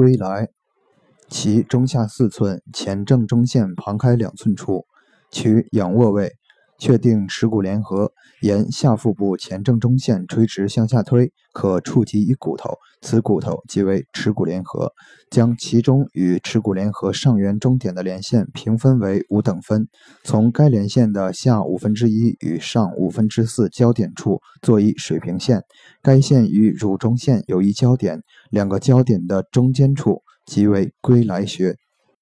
归来，其中下四寸，前正中线旁开两寸处，取仰卧位，确定耻骨联合，沿下腹部前正中线垂直向下推，可触及一骨头，此骨头即为耻骨联合。将其中与耻骨联合上缘中点的连线平分为五等分，从该连线的下五分之一与上五分之四交点处做一水平线，该线与乳中线有一交点，两个交点的中间处即为归来穴。